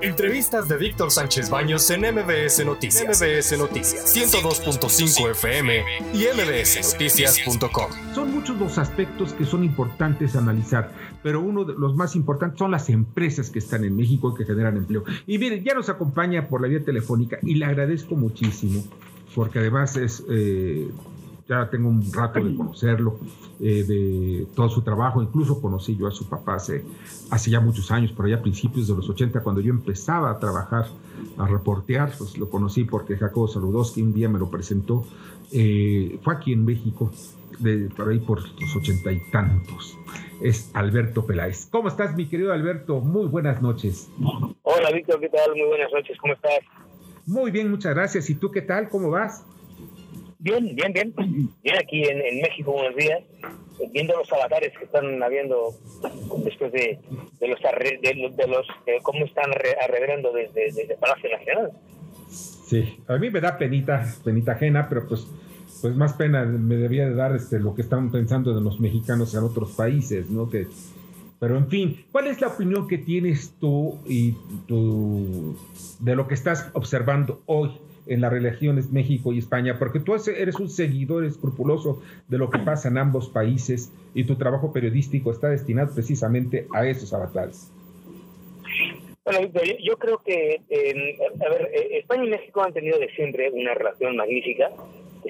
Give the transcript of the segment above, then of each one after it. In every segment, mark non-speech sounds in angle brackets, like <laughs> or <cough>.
Entrevistas de Víctor Sánchez Baños en MBS Noticias. MBS Noticias 102.5 FM y mbsnoticias.com. Son muchos los aspectos que son importantes analizar, pero uno de los más importantes son las empresas que están en México y que generan empleo. Y miren, ya nos acompaña por la vía telefónica y le agradezco muchísimo, porque además es eh, ya tengo un rato de conocerlo, eh, de todo su trabajo, incluso conocí yo a su papá hace, hace ya muchos años, por allá a principios de los 80, cuando yo empezaba a trabajar, a reportear, pues lo conocí porque Jacobo Saludowski un día me lo presentó, eh, fue aquí en México, de, por ahí por los ochenta y tantos, es Alberto Peláez. ¿Cómo estás, mi querido Alberto? Muy buenas noches. Hola, Víctor, ¿qué tal? Muy buenas noches, ¿cómo estás? Muy bien, muchas gracias. ¿Y tú qué tal? ¿Cómo vas? Bien, bien, bien. <clears throat> Bien aquí en, México unos días, viendo los avatares que están habiendo después de, de los de, los cómo están arreglando desde, desde Palacio Nacional. Sí, a mí me da penita, penita ajena, pero pues pues más pena me debía de dar este lo que están pensando de los mexicanos en otros países, ¿no? Que pero en fin, ¿cuál es la opinión que tienes tú y tú de lo que estás observando hoy en las relaciones México y España, porque tú eres un seguidor escrupuloso de lo que pasa en ambos países y tu trabajo periodístico está destinado precisamente a esos avatares. Bueno, yo creo que, a ver, eh, España y México han tenido de siempre una relación magnífica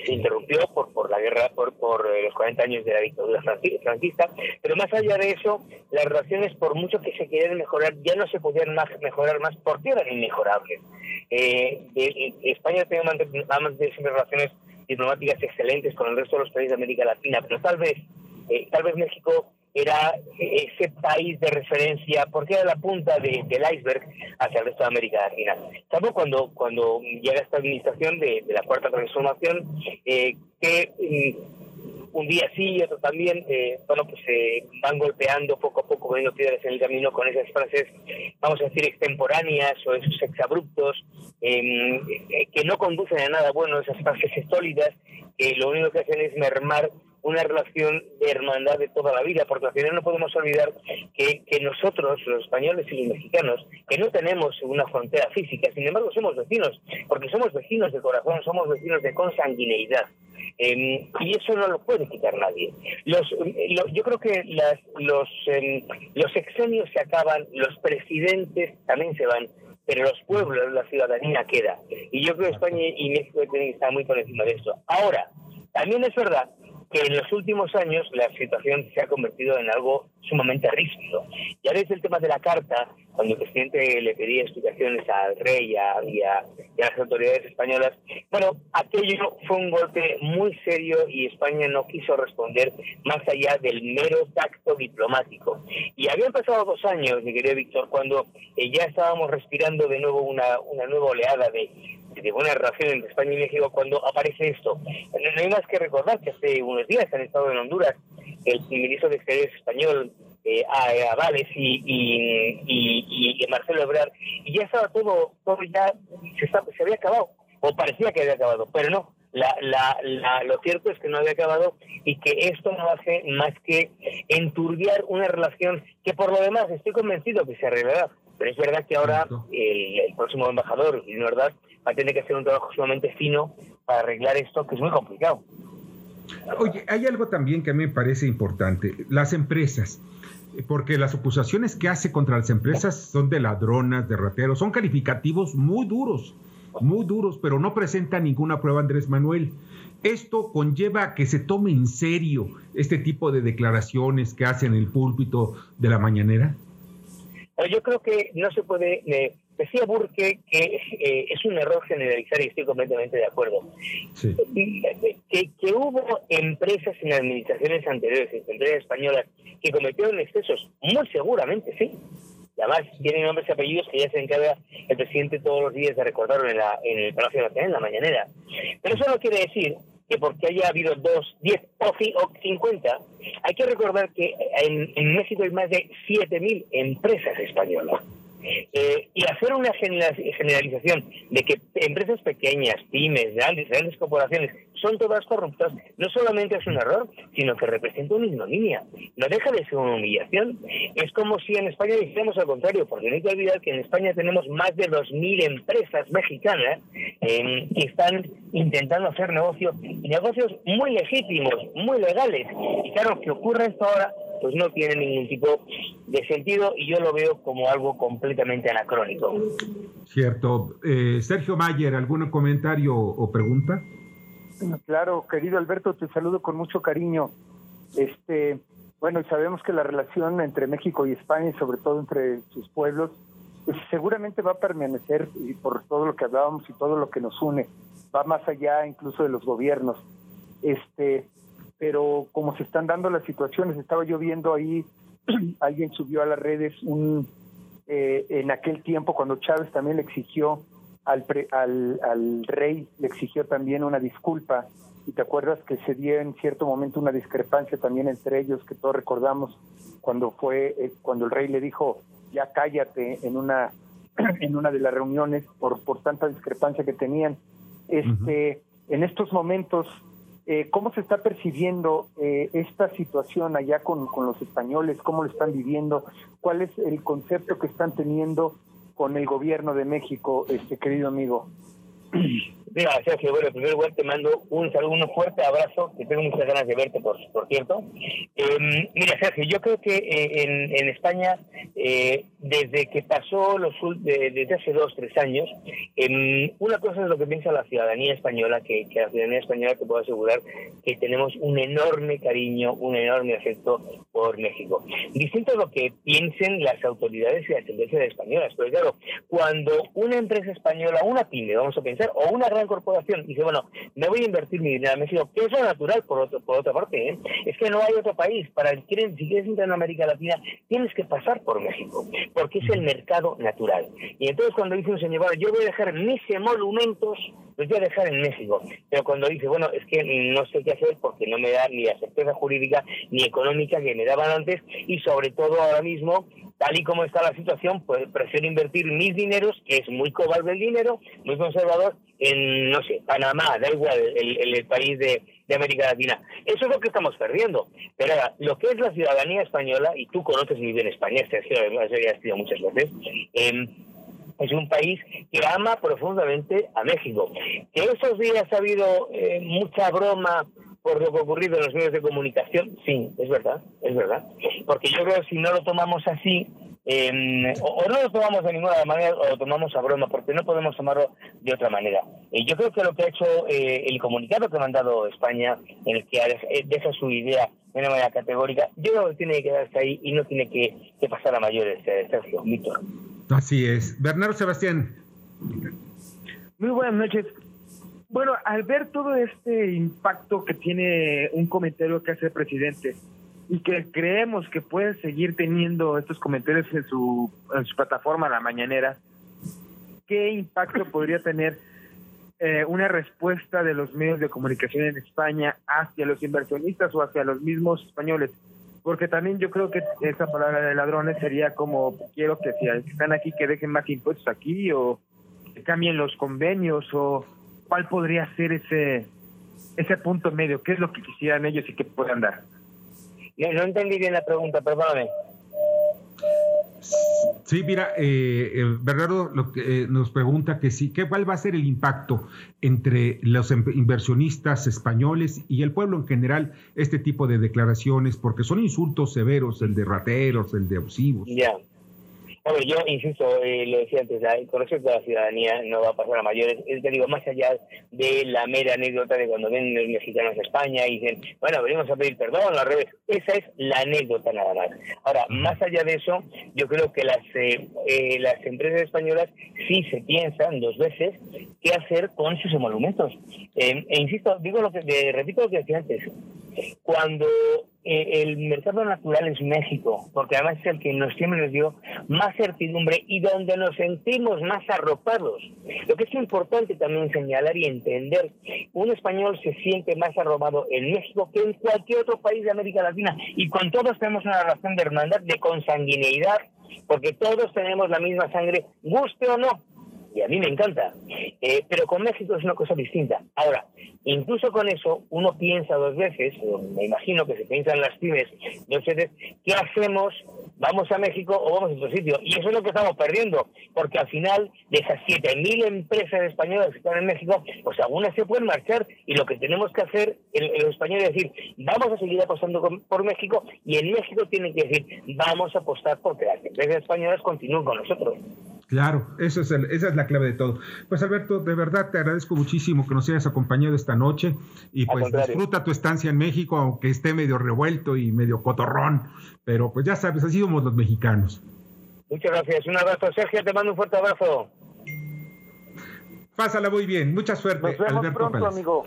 se interrumpió por, por la guerra, por, por eh, los 40 años de la dictadura franquista, pero más allá de eso, las relaciones, por mucho que se quieran mejorar, ya no se podían más mejorar más porque eran inmejorables. Eh, España tiene siempre relaciones diplomáticas excelentes con el resto de los países de América Latina, pero tal vez, eh, tal vez México era ese país de referencia, porque era la punta del iceberg hacia el resto de América Latina. Salvo cuando, cuando llega esta administración de, la Cuarta Transformación, eh, que mm, un día sí y otro también, eh, bueno, pues se van golpeando poco a poco, poniendo piedras en el camino con esas frases, vamos a decir, extemporáneas o esos exabruptos, em, eh, que no conducen a nada bueno, esas frases sólidas, que lo único que hacen es mermar una relación de hermandad de toda la vida, porque al final no podemos olvidar que, que nosotros, los españoles y los mexicanos, que no tenemos una frontera física, sin embargo somos vecinos, porque somos vecinos de corazón, somos vecinos de consanguineidad. Em, y eso no lo puede quitar nadie. Los, yo creo que las, los, eh, los exenios se acaban, los presidentes también se van, pero los pueblos, la ciudadanía queda. Y yo creo que España y México tienen que estar muy por encima de eso. Ahora, también es verdad que en los últimos años la situación se ha convertido en algo sumamente rígido. Ya desde el tema de la carta, cuando el presidente le pedía explicaciones al rey y a, las autoridades españolas, bueno, aquello fue un golpe muy serio y España no quiso responder más allá del mero tacto diplomático. Y habían pasado dos años, mi querido Víctor, cuando eh, ya estábamos respirando de nuevo una nueva oleada de, de buena relación entre España y México cuando aparece esto. No hay más que recordar que hace unos días han estado en Honduras el ministro de Exteriores español, eh, a, y, y, y, Marcelo Ebrard, y ya estaba todo, todo ya se, se había acabado, o parecía que había acabado, pero no. La, la, la, lo cierto es que no había acabado y que esto no hace más que enturbiar una relación que por lo demás estoy convencido que se arreglará. Pero es verdad que ahora el, el próximo embajador, y verdad, va a tener que hacer un trabajo sumamente fino para arreglar esto, que es muy complicado. Oye, hay algo también que a mí me parece importante, las empresas, porque las acusaciones que hace contra las empresas son de ladronas, de rateros, son calificativos muy duros, muy duros, pero no presenta ninguna prueba Andrés Manuel. Esto conlleva que se tome en serio este tipo de declaraciones que hacen en el púlpito de la mañanera. Yo creo que no se puede eh, Decía Burke que eh, es un error generalizar y estoy completamente de acuerdo. Que, que, hubo empresas en administraciones anteriores, empresas españolas, que cometieron excesos, muy seguramente sí. además tienen nombres y apellidos que ya se encarga el presidente todos los días de recordarlo en, la, en el Palacio Nacional, en la mañanera. Pero eso no quiere decir que porque haya habido dos, diez o cincuenta, hay que recordar que en, en México hay más de siete mil empresas españolas. Eh, y hacer una generalización de que empresas pequeñas, pymes, grandes, grandes corporaciones, son todas corruptas, no solamente es un error, sino que representa una ignominia. No deja de ser una humillación. Es como si en España dijéramos al contrario, porque no hay que olvidar que en España tenemos más de 2.000 empresas mexicanas eh, que están intentando hacer negocio, negocios muy legítimos, muy legales. Y claro, que ocurre esto ahora pues no tiene ningún tipo de sentido y yo lo veo como algo completamente anacrónico. Cierto. Eh, Sergio Mayer, ¿algún comentario o pregunta? Claro, querido Alberto, te saludo con mucho cariño. Este, bueno, sabemos que la relación entre México y España, y sobre todo entre sus pueblos, pues seguramente va a permanecer y por todo lo que hablábamos y todo lo que nos une, va más allá incluso de los gobiernos. Este, pero como se están dando las situaciones, estaba yo viendo ahí, <clears throat> alguien subió a las redes un, eh, en aquel tiempo cuando Chávez también le exigió al, al, al rey, le exigió también una disculpa, y te acuerdas que se dio en cierto momento una discrepancia también entre ellos, que todos recordamos, cuando fue, eh, cuando el rey le dijo, ya cállate en una <clears throat> en una de las reuniones por, por tanta discrepancia que tenían. Este, En estos momentos eh, ¿Cómo se está percibiendo eh, esta situación allá con, con, los españoles? ¿Cómo lo están viviendo? ¿Cuál es el concepto que están teniendo con el gobierno de México, este querido amigo? <clears throat> Mira, Sergio, bueno, en primer lugar te mando un saludo, un fuerte abrazo, que tengo muchas ganas de verte, por, por cierto. Em, mira, Sergio, yo creo que eh, en, en, España, eh, desde que pasó los desde hace dos, tres años, em, una cosa es lo que piensa la ciudadanía española, que, que la ciudadanía española te puedo asegurar que tenemos un enorme cariño, un enorme afecto por México. Distinto a lo que piensen las autoridades y las empresas españolas, pero claro, cuando una empresa española, una pyme, vamos a pensar, o una gran corporación dice, bueno, me voy a invertir mi dinero en México, que es natural por, otro, por otra parte, ¿eh? es que no hay otro país, para el, si quieres entrar en América Latina, tienes que pasar por México, porque es el mercado natural. Y entonces cuando dice un señor, yo voy a dejar mis monumentos, los voy a dejar en México, pero cuando dice, bueno, es que no sé qué hacer porque no me da ni la certeza jurídica ni económica que me daban antes, y sobre todo ahora mismo tal y como está la situación, pues prefiero invertir mis dineros, que es muy cobarde el dinero, muy conservador, en, no sé, Panamá, da igual, el, país de, América Latina. Eso es lo que estamos perdiendo. Pero ahora, lo que es la ciudadanía española, y tú conoces muy bien España, ya has muchas veces, eh, es un país que ama profundamente a México. Que esos días ha habido eh, mucha broma por lo que ha ocurrido en los medios de comunicación, sí, es verdad, es verdad. Porque yo creo que si no lo tomamos así, eh, o, no lo tomamos de ninguna manera o lo tomamos a broma, porque no podemos tomarlo de otra manera. Eh, yo creo que lo que ha hecho eh, el comunicado que ha mandado España, en el que eh, deja su idea de una manera categórica, yo creo que tiene que quedarse ahí y no tiene que, que pasar a mayores, Sergio, Víctor. Así es. Bernardo Sebastián. Muy buenas noches. Bueno, al ver todo este impacto que tiene un comentario que hace el presidente y que creemos que puede seguir teniendo estos comentarios en su, en su plataforma La Mañanera, ¿qué impacto <laughs> podría tener eh, una respuesta de los medios de comunicación en España hacia los inversionistas o hacia los mismos españoles? Porque también yo creo que esa palabra de ladrones sería como, quiero que si están aquí que dejen más impuestos aquí o que cambien los convenios o ¿cuál podría ser ese ese punto medio? ¿Qué es lo que quisieran ellos y qué puedan dar? No, entendí bien la pregunta, perdóname. Sí, mira, eh, eh, Bernardo lo que, eh, nos pregunta que sí, ¿qué, ¿cuál va a ser el impacto entre los em, inversionistas españoles y el pueblo en general este tipo de declaraciones? Porque son insultos severos, el de rateros, el de abusivos. Ya yo insisto, eh, lo decía antes, con respecto a la ciudadanía no va a pasar a mayores. Es te digo, más allá de la mera anécdota de cuando ven los mexicanos a España y dicen, bueno, venimos a pedir perdón, al revés. Esa es la anécdota nada más. Ahora, más allá de eso, yo creo que las, eh, eh, las empresas españolas sí se piensan dos veces qué hacer con sus emolumentos. e insisto, digo lo que, repito lo que decía antes. Cuando eh, el mercado natural es México, porque además es el que nos siempre nos dio más certidumbre y donde nos sentimos más arropados. Lo que es importante también señalar y entender, un español se siente más arropado en México que en cualquier otro país de América Latina y con todos tenemos una relación de hermandad, de consanguineidad porque todos tenemos la misma sangre, guste o no y a mí me encanta. Eh, pero con México es una cosa distinta. Ahora, incluso con eso, uno piensa dos veces, me imagino que se piensan las pymes dos veces, ¿qué hacemos? ¿Vamos a México o vamos a otro sitio? Y eso es lo que estamos perdiendo, porque al final, de esas 7.000 empresas españolas que están en México, pues algunas se pueden marchar y lo que tenemos que hacer los españoles es decir, vamos a seguir apostando por México y en México tienen que decir, vamos a apostar porque las empresas españolas continúen con nosotros. Claro, eso es esa es la clave de todo. Pues Alberto, de verdad te agradezco muchísimo que nos hayas acompañado esta noche y pues disfruta tu estancia en México, aunque esté medio revuelto y medio cotorrón, pero pues ya sabes, así somos los mexicanos. Muchas gracias, un abrazo Sergio, te mando un fuerte abrazo. Pásala muy bien, mucha suerte, Nos vemos pronto, amigo.